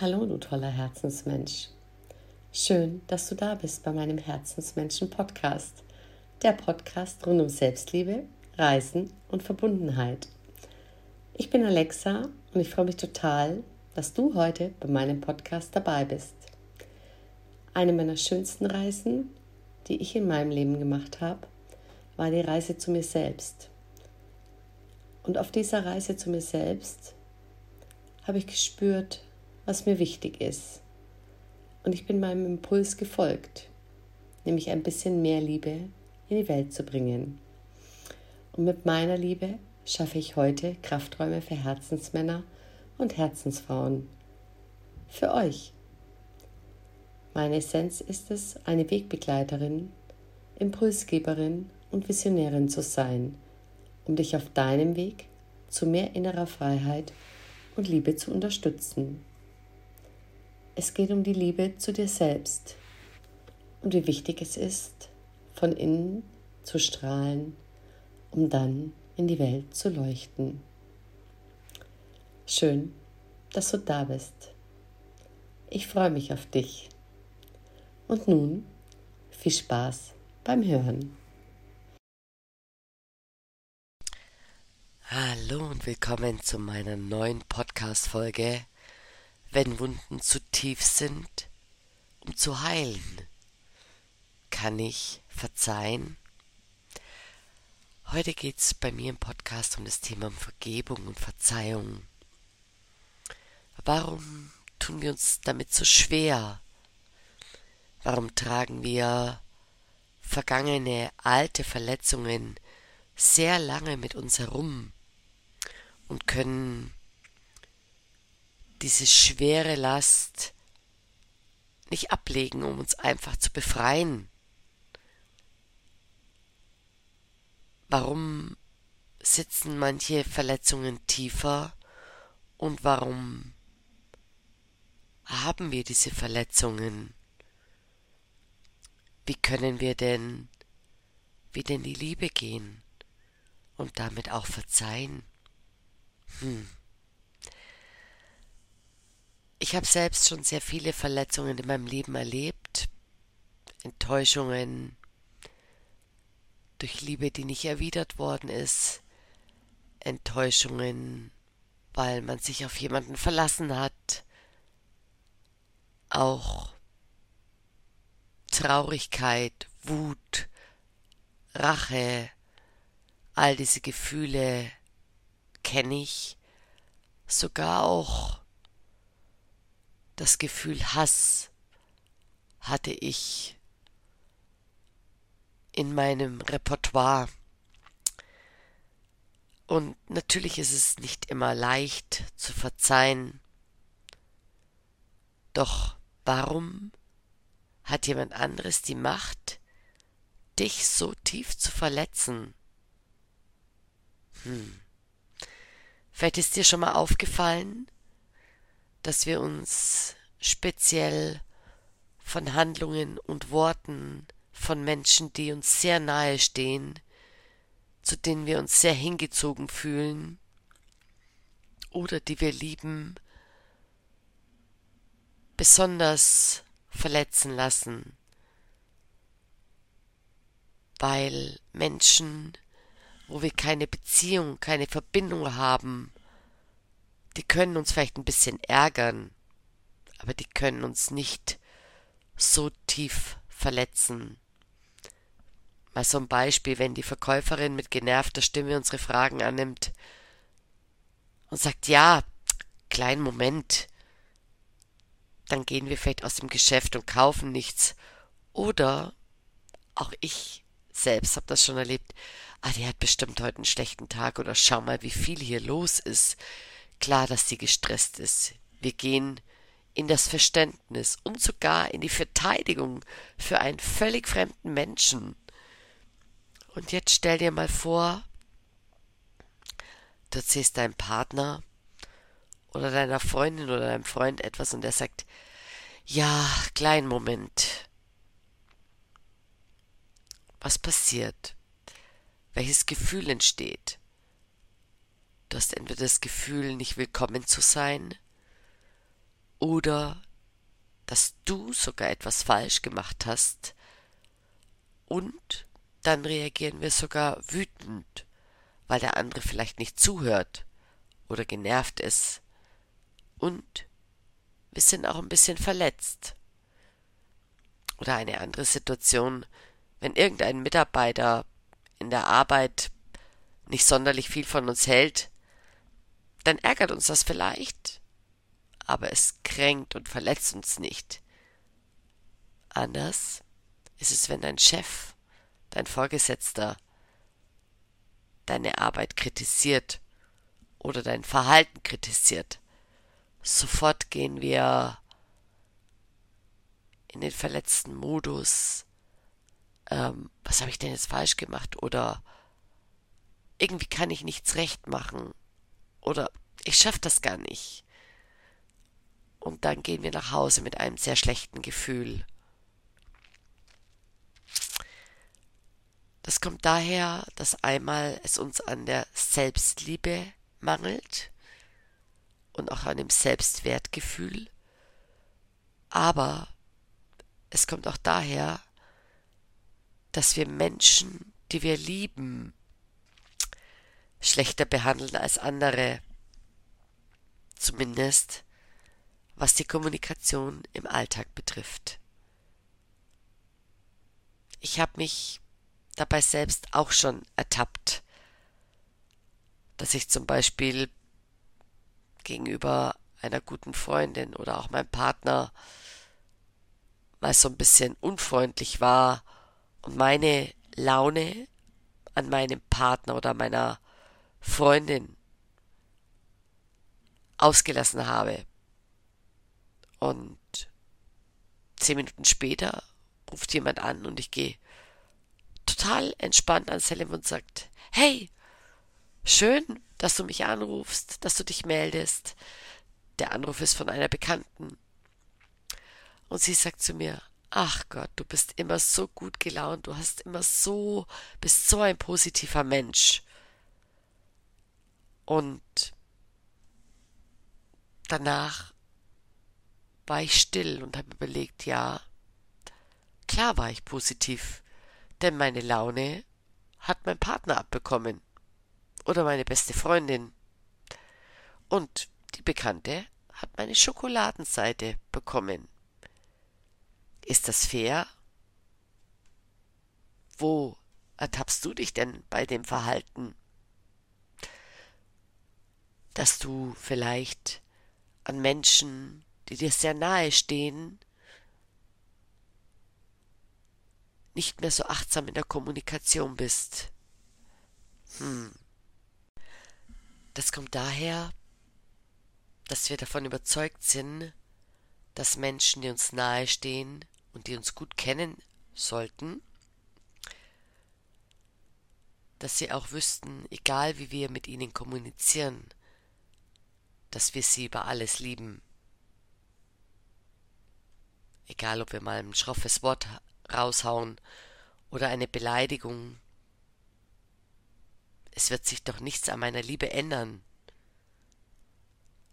Hallo, du toller Herzensmensch. Schön, dass du da bist bei meinem Herzensmenschen-Podcast. Der Podcast rund um Selbstliebe, Reisen und Verbundenheit. Ich bin Alexa und ich freue mich total, dass du heute bei meinem Podcast dabei bist. Eine meiner schönsten Reisen, die ich in meinem Leben gemacht habe, war die Reise zu mir selbst. Und auf dieser Reise zu mir selbst habe ich gespürt, was mir wichtig ist. Und ich bin meinem Impuls gefolgt, nämlich ein bisschen mehr Liebe in die Welt zu bringen. Und mit meiner Liebe schaffe ich heute Krafträume für Herzensmänner und Herzensfrauen. Für euch. Meine Essenz ist es, eine Wegbegleiterin, Impulsgeberin und Visionärin zu sein, um dich auf deinem Weg zu mehr innerer Freiheit und Liebe zu unterstützen. Es geht um die Liebe zu dir selbst und wie wichtig es ist, von innen zu strahlen, um dann in die Welt zu leuchten. Schön, dass du da bist. Ich freue mich auf dich. Und nun viel Spaß beim Hören. Hallo und willkommen zu meiner neuen Podcast-Folge wenn Wunden zu tief sind, um zu heilen? Kann ich verzeihen? Heute geht es bei mir im Podcast um das Thema Vergebung und Verzeihung. Warum tun wir uns damit so schwer? Warum tragen wir vergangene alte Verletzungen sehr lange mit uns herum und können diese schwere Last nicht ablegen, um uns einfach zu befreien. Warum sitzen manche Verletzungen tiefer und warum haben wir diese Verletzungen? Wie können wir denn wieder in die Liebe gehen und damit auch verzeihen? Hm. Ich habe selbst schon sehr viele Verletzungen in meinem Leben erlebt, Enttäuschungen durch Liebe, die nicht erwidert worden ist, Enttäuschungen, weil man sich auf jemanden verlassen hat, auch Traurigkeit, Wut, Rache, all diese Gefühle kenne ich, sogar auch das Gefühl Hass hatte ich in meinem Repertoire. Und natürlich ist es nicht immer leicht zu verzeihen. Doch warum hat jemand anderes die Macht, dich so tief zu verletzen? Hm. Vielleicht ist dir schon mal aufgefallen, dass wir uns speziell von Handlungen und Worten von Menschen, die uns sehr nahe stehen, zu denen wir uns sehr hingezogen fühlen oder die wir lieben, besonders verletzen lassen, weil Menschen, wo wir keine Beziehung, keine Verbindung haben, die können uns vielleicht ein bisschen ärgern, aber die können uns nicht so tief verletzen. Mal so ein Beispiel, wenn die Verkäuferin mit genervter Stimme unsere Fragen annimmt und sagt, ja, kleinen Moment, dann gehen wir vielleicht aus dem Geschäft und kaufen nichts. Oder auch ich selbst habe das schon erlebt, ah, die hat bestimmt heute einen schlechten Tag oder schau mal, wie viel hier los ist klar, dass sie gestresst ist. Wir gehen in das Verständnis und sogar in die Verteidigung für einen völlig fremden Menschen. Und jetzt stell dir mal vor, du erzählst deinem Partner oder deiner Freundin oder deinem Freund etwas und er sagt, ja, kleinen Moment. Was passiert? Welches Gefühl entsteht? Du hast entweder das Gefühl, nicht willkommen zu sein, oder dass du sogar etwas falsch gemacht hast und dann reagieren wir sogar wütend, weil der andere vielleicht nicht zuhört oder genervt ist und wir sind auch ein bisschen verletzt. Oder eine andere Situation, wenn irgendein Mitarbeiter in der Arbeit nicht sonderlich viel von uns hält, dann ärgert uns das vielleicht, aber es kränkt und verletzt uns nicht. Anders ist es, wenn dein Chef, dein Vorgesetzter, deine Arbeit kritisiert oder dein Verhalten kritisiert. Sofort gehen wir in den verletzten Modus. Ähm, was habe ich denn jetzt falsch gemacht? Oder irgendwie kann ich nichts recht machen. Oder ich schaffe das gar nicht. Und dann gehen wir nach Hause mit einem sehr schlechten Gefühl. Das kommt daher, dass einmal es uns an der Selbstliebe mangelt und auch an dem Selbstwertgefühl. Aber es kommt auch daher, dass wir Menschen, die wir lieben, schlechter behandeln als andere. Zumindest was die Kommunikation im Alltag betrifft. Ich habe mich dabei selbst auch schon ertappt, dass ich zum Beispiel gegenüber einer guten Freundin oder auch meinem Partner mal so ein bisschen unfreundlich war und meine Laune an meinem Partner oder meiner Freundin ausgelassen habe. Und zehn Minuten später ruft jemand an und ich gehe total entspannt ans Telefon und sagt, hey, schön, dass du mich anrufst, dass du dich meldest. Der Anruf ist von einer Bekannten. Und sie sagt zu mir, ach Gott, du bist immer so gut gelaunt, du hast immer so, bist so ein positiver Mensch. Und danach war ich still und habe überlegt, ja, klar war ich positiv, denn meine Laune hat mein Partner abbekommen oder meine beste Freundin. Und die Bekannte hat meine Schokoladenseite bekommen. Ist das fair? Wo ertappst du dich denn bei dem Verhalten? Dass du vielleicht an Menschen, die dir sehr nahe stehen, nicht mehr so achtsam in der Kommunikation bist. Hm. Das kommt daher, dass wir davon überzeugt sind, dass Menschen, die uns nahestehen und die uns gut kennen sollten, dass sie auch wüssten, egal wie wir mit ihnen kommunizieren, dass wir sie über alles lieben. Egal, ob wir mal ein schroffes Wort raushauen oder eine Beleidigung es wird sich doch nichts an meiner Liebe ändern.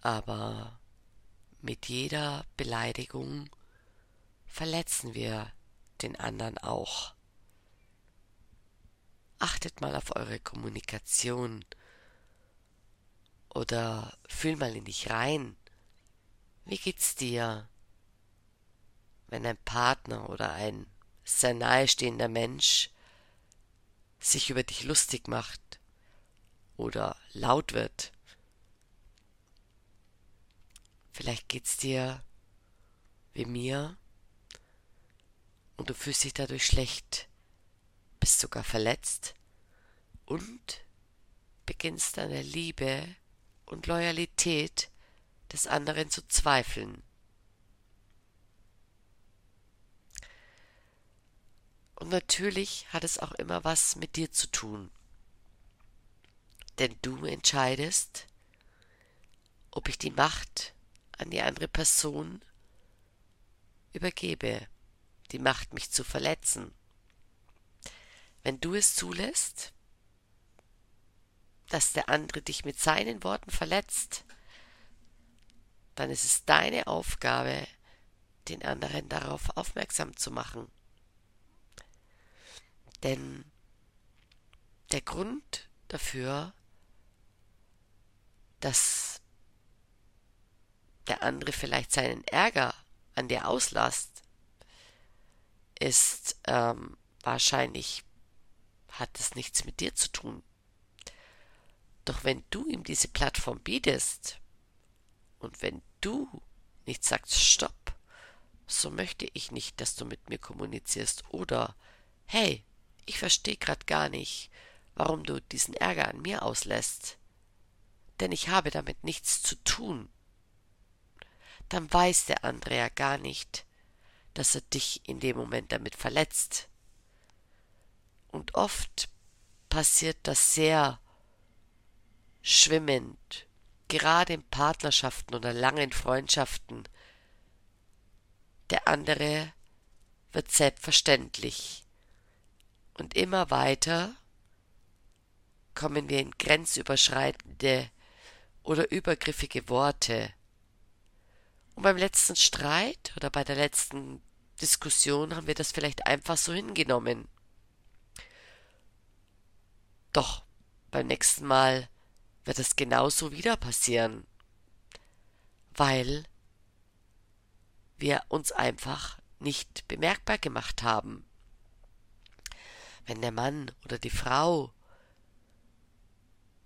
Aber mit jeder Beleidigung verletzen wir den anderen auch. Achtet mal auf eure Kommunikation oder fühl mal in dich rein. Wie geht's dir, wenn ein Partner oder ein sehr nahestehender Mensch sich über dich lustig macht oder laut wird. Vielleicht geht's dir wie mir und du fühlst dich dadurch schlecht, bist sogar verletzt und beginnst an der Liebe und Loyalität des anderen zu zweifeln. Und natürlich hat es auch immer was mit dir zu tun denn du entscheidest, ob ich die Macht an die andere Person übergebe, die Macht, mich zu verletzen. Wenn du es zulässt, dass der andere dich mit seinen Worten verletzt, dann ist es deine Aufgabe, den anderen darauf aufmerksam zu machen. Denn der Grund dafür, dass der andere vielleicht seinen Ärger an dir auslasst, ist ähm, wahrscheinlich, hat es nichts mit dir zu tun. Doch wenn du ihm diese Plattform bietest und wenn du nicht sagst Stopp, so möchte ich nicht, dass du mit mir kommunizierst oder hey, ich verstehe grad gar nicht, warum du diesen Ärger an mir auslässt, denn ich habe damit nichts zu tun. Dann weiß der andere ja gar nicht, dass er dich in dem Moment damit verletzt. Und oft passiert das sehr schwimmend, gerade in Partnerschaften oder langen Freundschaften. Der andere wird selbstverständlich. Und immer weiter kommen wir in grenzüberschreitende oder übergriffige Worte. Und beim letzten Streit oder bei der letzten Diskussion haben wir das vielleicht einfach so hingenommen. Doch beim nächsten Mal wird es genauso wieder passieren, weil wir uns einfach nicht bemerkbar gemacht haben. Wenn der Mann oder die Frau,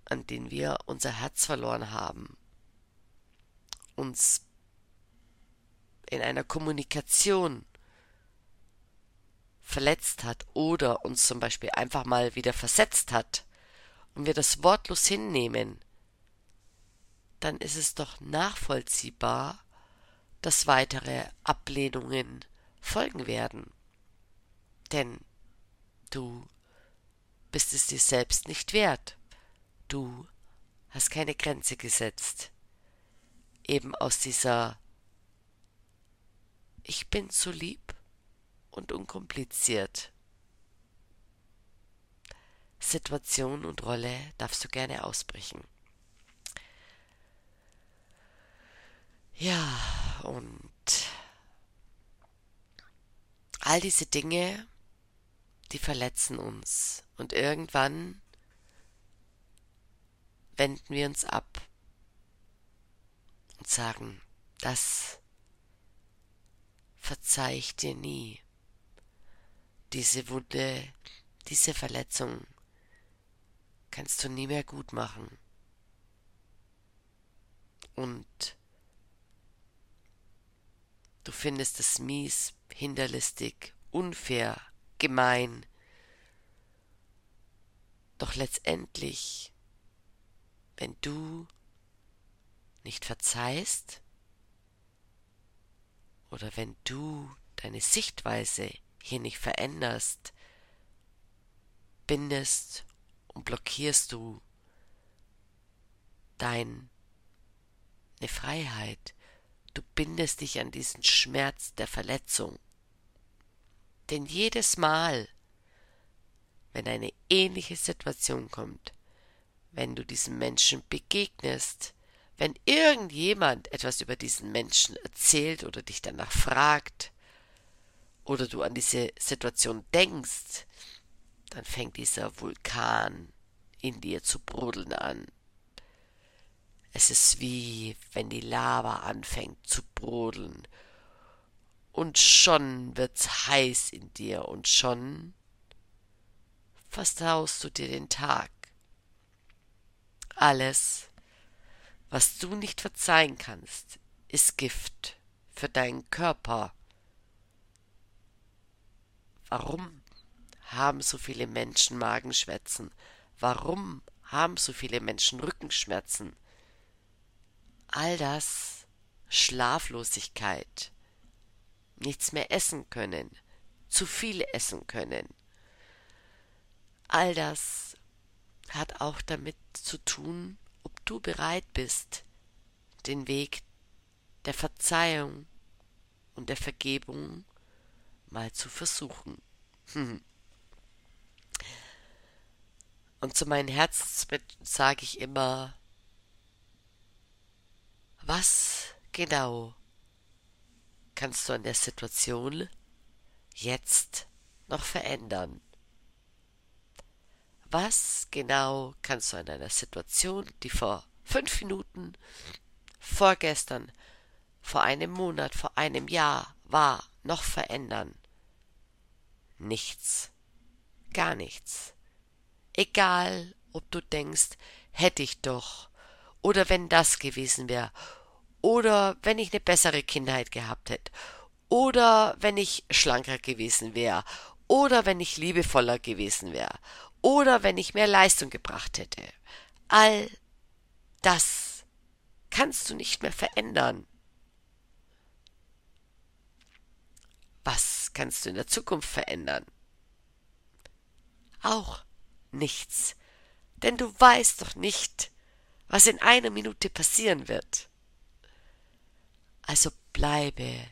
an den wir unser Herz verloren haben, uns in einer Kommunikation verletzt hat oder uns zum Beispiel einfach mal wieder versetzt hat und wir das wortlos hinnehmen, dann ist es doch nachvollziehbar, dass weitere Ablehnungen folgen werden. Denn Du bist es dir selbst nicht wert. Du hast keine Grenze gesetzt. Eben aus dieser Ich bin so lieb und unkompliziert. Situation und Rolle darfst du gerne ausbrechen. Ja, und all diese Dinge die verletzen uns. Und irgendwann wenden wir uns ab und sagen, das verzeih ich dir nie. Diese Wunde, diese Verletzung kannst du nie mehr gut machen. Und du findest es mies, hinterlistig, unfair, gemein. Doch letztendlich, wenn du nicht verzeihst oder wenn du deine Sichtweise hier nicht veränderst, bindest und blockierst du deine Freiheit. Du bindest dich an diesen Schmerz der Verletzung. Denn jedes Mal, wenn eine ähnliche Situation kommt, wenn du diesem Menschen begegnest, wenn irgendjemand etwas über diesen Menschen erzählt oder dich danach fragt, oder du an diese Situation denkst, dann fängt dieser Vulkan in dir zu brodeln an. Es ist wie wenn die Lava anfängt zu brodeln und schon wird's heiß in dir und schon versaust du dir den Tag. Alles, was du nicht verzeihen kannst, ist Gift für deinen Körper. Warum haben so viele Menschen Magenschwätzen? Warum haben so viele Menschen Rückenschmerzen? All das Schlaflosigkeit, nichts mehr essen können, zu viel essen können. All das hat auch damit zu tun, ob du bereit bist, den Weg der Verzeihung und der Vergebung mal zu versuchen. Und zu meinen Herzensmenschen sage ich immer, was genau kannst du an der Situation jetzt noch verändern? Was genau kannst du an einer Situation, die vor fünf Minuten, vorgestern, vor einem Monat, vor einem Jahr war, noch verändern? Nichts. Gar nichts. Egal, ob du denkst, hätte ich doch, oder wenn das gewesen wäre, oder wenn ich eine bessere Kindheit gehabt hätte, oder wenn ich schlanker gewesen wäre, oder wenn ich liebevoller gewesen wäre, oder wenn ich mehr Leistung gebracht hätte. All das kannst du nicht mehr verändern. Was kannst du in der Zukunft verändern? Auch nichts, denn du weißt doch nicht, was in einer Minute passieren wird. Also bleibe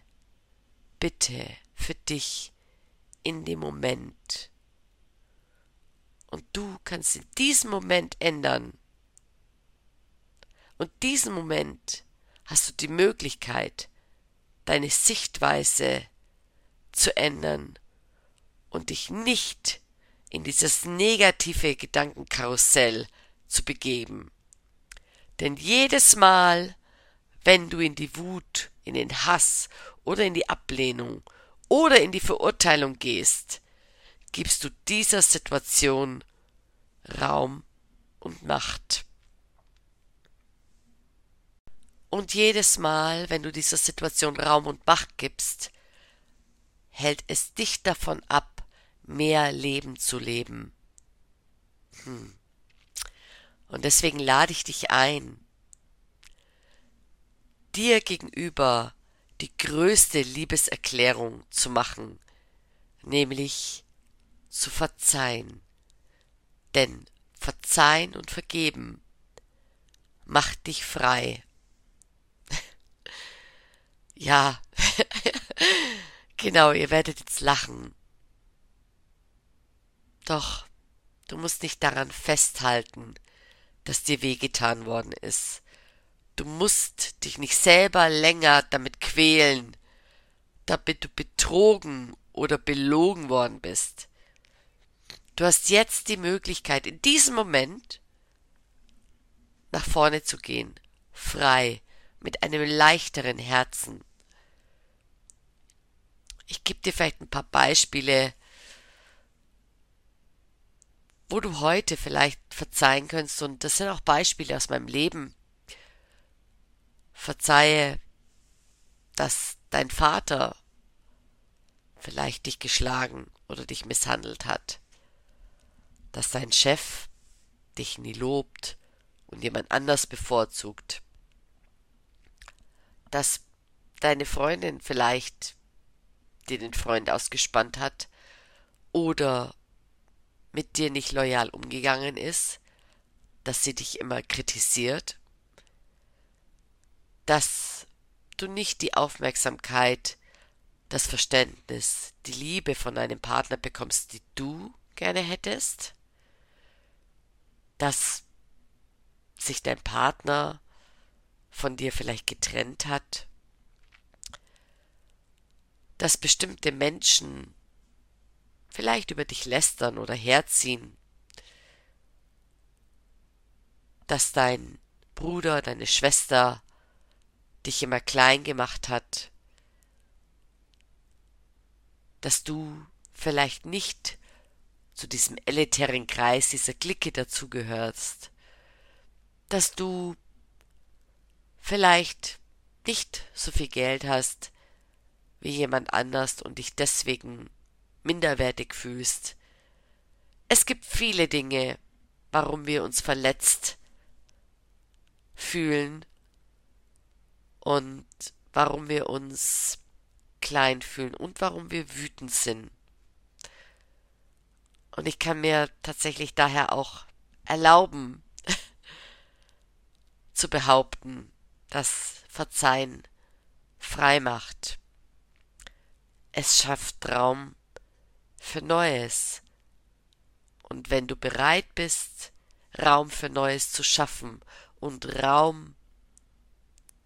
bitte für dich in dem Moment. Und du kannst in diesem Moment ändern. Und diesen Moment hast du die Möglichkeit, deine Sichtweise zu ändern und dich nicht in dieses negative Gedankenkarussell zu begeben. Denn jedes Mal, wenn du in die Wut, in den Hass oder in die Ablehnung oder in die Verurteilung gehst, gibst du dieser Situation Raum und Macht. Und jedes Mal, wenn du dieser Situation Raum und Macht gibst, hält es dich davon ab, mehr Leben zu leben. Hm. Und deswegen lade ich dich ein, dir gegenüber die größte Liebeserklärung zu machen, nämlich zu verzeihen. Denn verzeihen und vergeben macht dich frei. ja, genau, ihr werdet jetzt lachen. Doch, du musst nicht daran festhalten, dass dir wehgetan worden ist. Du musst dich nicht selber länger damit quälen, damit du betrogen oder belogen worden bist. Du hast jetzt die Möglichkeit, in diesem Moment nach vorne zu gehen, frei, mit einem leichteren Herzen. Ich gebe dir vielleicht ein paar Beispiele, wo du heute vielleicht verzeihen kannst. Und das sind auch Beispiele aus meinem Leben. Verzeihe, dass dein Vater vielleicht dich geschlagen oder dich misshandelt hat. Dass dein Chef dich nie lobt und jemand anders bevorzugt. Dass deine Freundin vielleicht dir den Freund ausgespannt hat oder mit dir nicht loyal umgegangen ist, dass sie dich immer kritisiert, dass du nicht die Aufmerksamkeit, das Verständnis, die Liebe von einem Partner bekommst, die du gerne hättest, dass sich dein Partner von dir vielleicht getrennt hat, dass bestimmte Menschen vielleicht über dich lästern oder herziehen, dass dein Bruder, deine Schwester dich immer klein gemacht hat, dass du vielleicht nicht zu diesem elitären Kreis dieser Clique dazugehörst, dass du vielleicht nicht so viel Geld hast wie jemand anders und dich deswegen minderwertig fühlst. Es gibt viele Dinge, warum wir uns verletzt fühlen und warum wir uns klein fühlen und warum wir wütend sind. Und ich kann mir tatsächlich daher auch erlauben zu behaupten, dass Verzeihen frei macht. Es schafft Raum für Neues. Und wenn du bereit bist, Raum für Neues zu schaffen und Raum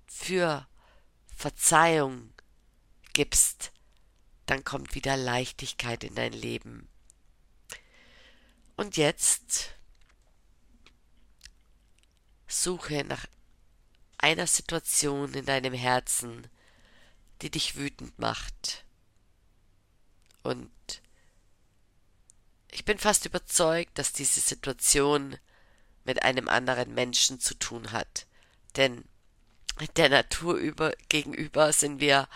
für Verzeihung gibst, dann kommt wieder Leichtigkeit in dein Leben. Und jetzt suche nach einer Situation in deinem Herzen, die dich wütend macht. Und ich bin fast überzeugt, dass diese Situation mit einem anderen Menschen zu tun hat. Denn der Natur über, gegenüber sind wir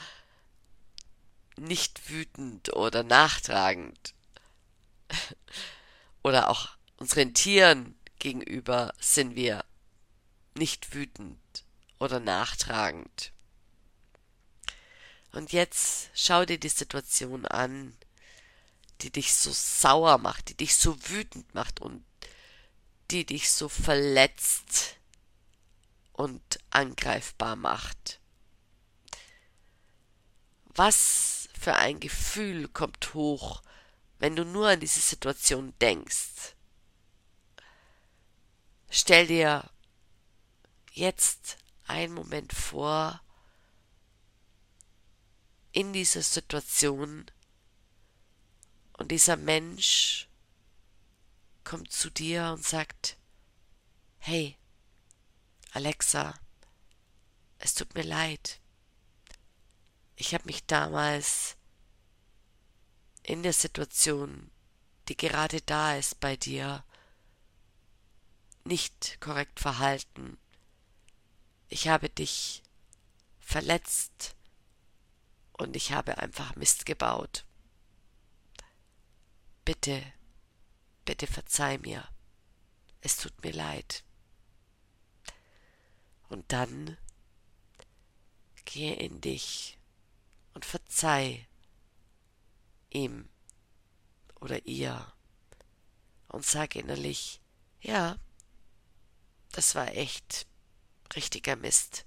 nicht wütend oder nachtragend. Oder auch unseren Tieren gegenüber sind wir nicht wütend oder nachtragend. Und jetzt schau dir die Situation an, die dich so sauer macht, die dich so wütend macht und die dich so verletzt und angreifbar macht. Was für ein Gefühl kommt hoch, wenn du nur an diese Situation denkst? Stell dir jetzt einen Moment vor, in dieser Situation und dieser Mensch kommt zu dir und sagt, hey, Alexa, es tut mir leid. Ich habe mich damals in der Situation, die gerade da ist bei dir, nicht korrekt verhalten. Ich habe dich verletzt und ich habe einfach Mist gebaut. Bitte, bitte verzeih mir. Es tut mir leid. Und dann gehe in dich und verzeih ihm oder ihr und sag innerlich, ja, das war echt richtiger Mist.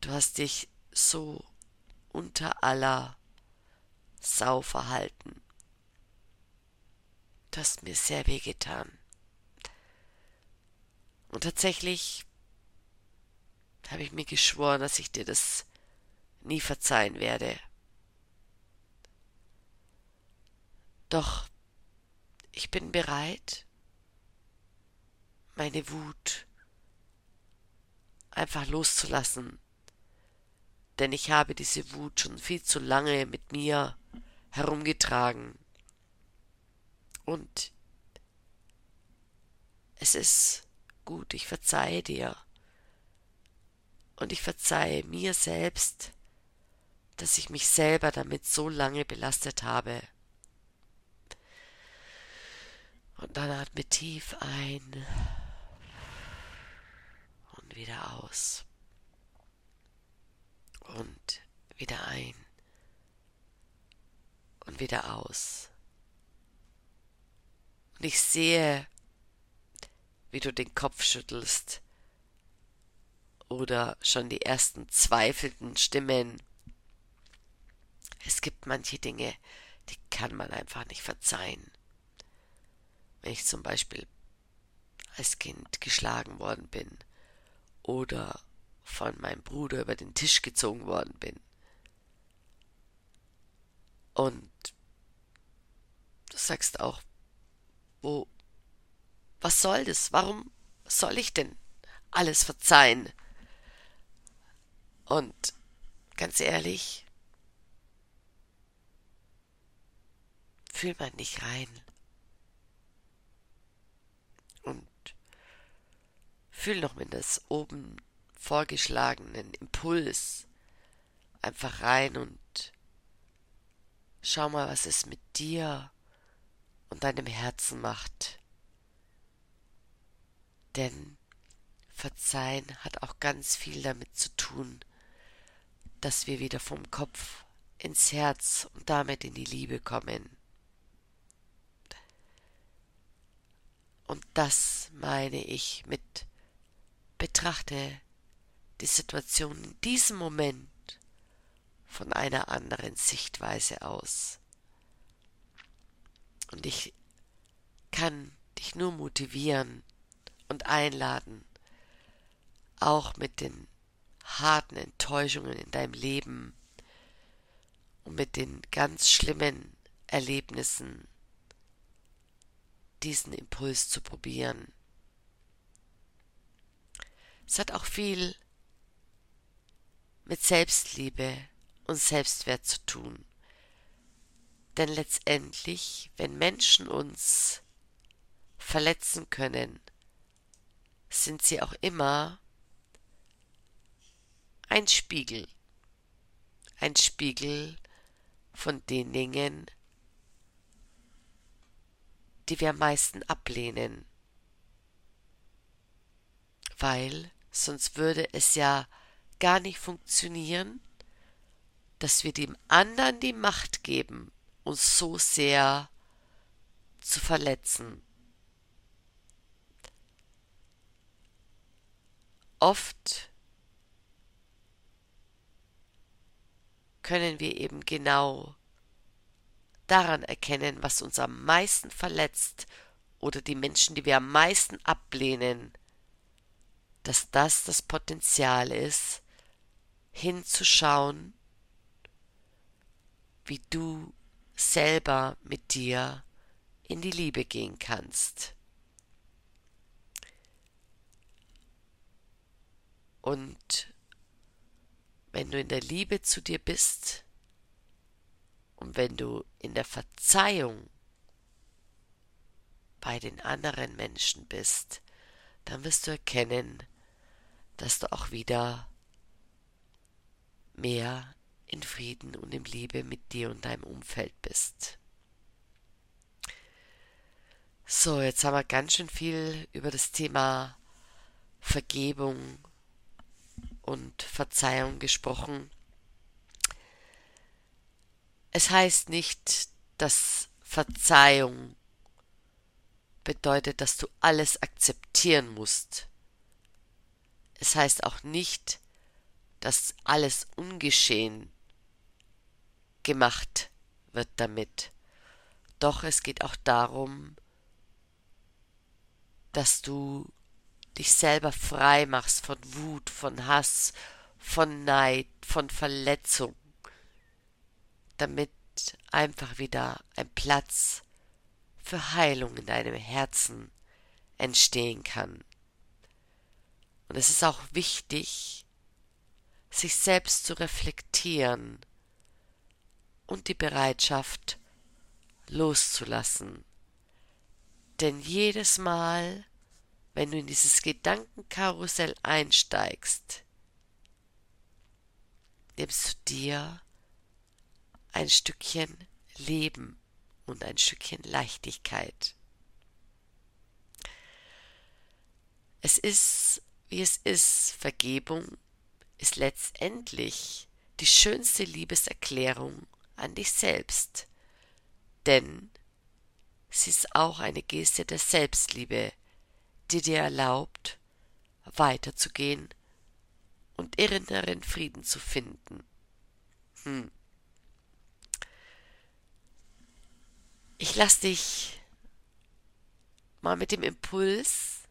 Du hast dich so unter aller Sau verhalten. Du hast mir sehr weh getan. Und tatsächlich habe ich mir geschworen, dass ich dir das nie verzeihen werde. Doch ich bin bereit, meine Wut einfach loszulassen, denn ich habe diese Wut schon viel zu lange mit mir herumgetragen. Und es ist gut, ich verzeihe dir. Und ich verzeihe mir selbst, dass ich mich selber damit so lange belastet habe. Und dann atme tief ein und wieder aus. Und wieder ein und wieder aus. Und ich sehe, wie du den Kopf schüttelst oder schon die ersten zweifelnden Stimmen. Es gibt manche Dinge, die kann man einfach nicht verzeihen wenn ich zum Beispiel als Kind geschlagen worden bin oder von meinem Bruder über den Tisch gezogen worden bin. Und du sagst auch, wo, was soll das? Warum soll ich denn alles verzeihen? Und ganz ehrlich, fühl mal nicht rein. Fühl noch mit das oben vorgeschlagenen Impuls einfach rein und schau mal, was es mit dir und deinem Herzen macht. Denn Verzeihen hat auch ganz viel damit zu tun, dass wir wieder vom Kopf ins Herz und damit in die Liebe kommen. Und das meine ich mit Betrachte die Situation in diesem Moment von einer anderen Sichtweise aus. Und ich kann dich nur motivieren und einladen, auch mit den harten Enttäuschungen in deinem Leben und mit den ganz schlimmen Erlebnissen diesen Impuls zu probieren. Es hat auch viel mit Selbstliebe und Selbstwert zu tun. Denn letztendlich, wenn Menschen uns verletzen können, sind sie auch immer ein Spiegel. Ein Spiegel von den Dingen, die wir am meisten ablehnen. Weil sonst würde es ja gar nicht funktionieren, dass wir dem anderen die Macht geben, uns so sehr zu verletzen. Oft können wir eben genau daran erkennen, was uns am meisten verletzt oder die Menschen, die wir am meisten ablehnen, dass das das Potenzial ist, hinzuschauen, wie du selber mit dir in die Liebe gehen kannst. Und wenn du in der Liebe zu dir bist und wenn du in der Verzeihung bei den anderen Menschen bist, dann wirst du erkennen, dass du auch wieder mehr in Frieden und in Liebe mit dir und deinem Umfeld bist. So, jetzt haben wir ganz schön viel über das Thema Vergebung und Verzeihung gesprochen. Es heißt nicht, dass Verzeihung bedeutet, dass du alles akzeptieren musst. Es heißt auch nicht, dass alles ungeschehen gemacht wird damit. Doch es geht auch darum, dass du dich selber frei machst von Wut, von Hass, von Neid, von Verletzung, damit einfach wieder ein Platz für Heilung in deinem Herzen entstehen kann. Und es ist auch wichtig, sich selbst zu reflektieren und die Bereitschaft loszulassen. Denn jedes Mal, wenn du in dieses Gedankenkarussell einsteigst, nimmst du dir ein Stückchen Leben und ein Stückchen Leichtigkeit. Es ist, wie es ist, Vergebung ist letztendlich die schönste Liebeserklärung an dich selbst, denn sie ist auch eine Geste der Selbstliebe, die dir erlaubt, weiterzugehen und inneren Frieden zu finden. Hm. Ich lass dich mal mit dem Impuls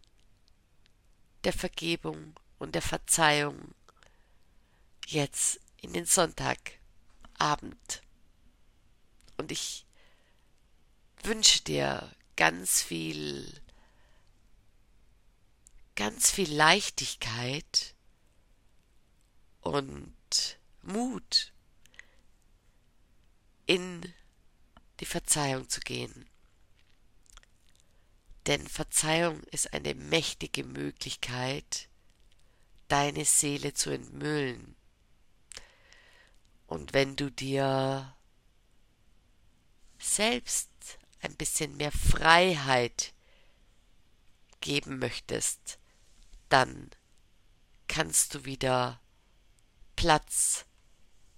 der Vergebung und der Verzeihung jetzt in den Sonntagabend. Und ich wünsche dir ganz viel ganz viel Leichtigkeit und Mut in die Verzeihung zu gehen. Denn Verzeihung ist eine mächtige Möglichkeit, deine Seele zu entmüllen. Und wenn du dir selbst ein bisschen mehr Freiheit geben möchtest, dann kannst du wieder Platz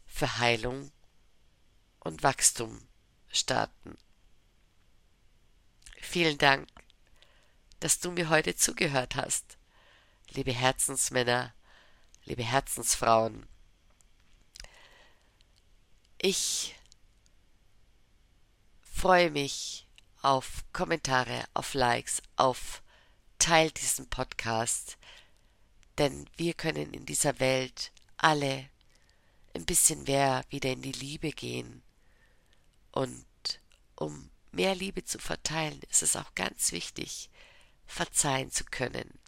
für Heilung und Wachstum starten. Vielen Dank, dass du mir heute zugehört hast, liebe Herzensmänner, liebe Herzensfrauen. Ich freue mich auf Kommentare, auf Likes, auf Teilt diesen Podcast, Denn wir können in dieser Welt alle ein bisschen mehr wieder in die Liebe gehen. Und um mehr Liebe zu verteilen, ist es auch ganz wichtig, verzeihen zu können.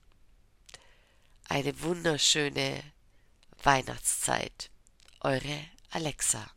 Eine wunderschöne Weihnachtszeit. Eure Alexa.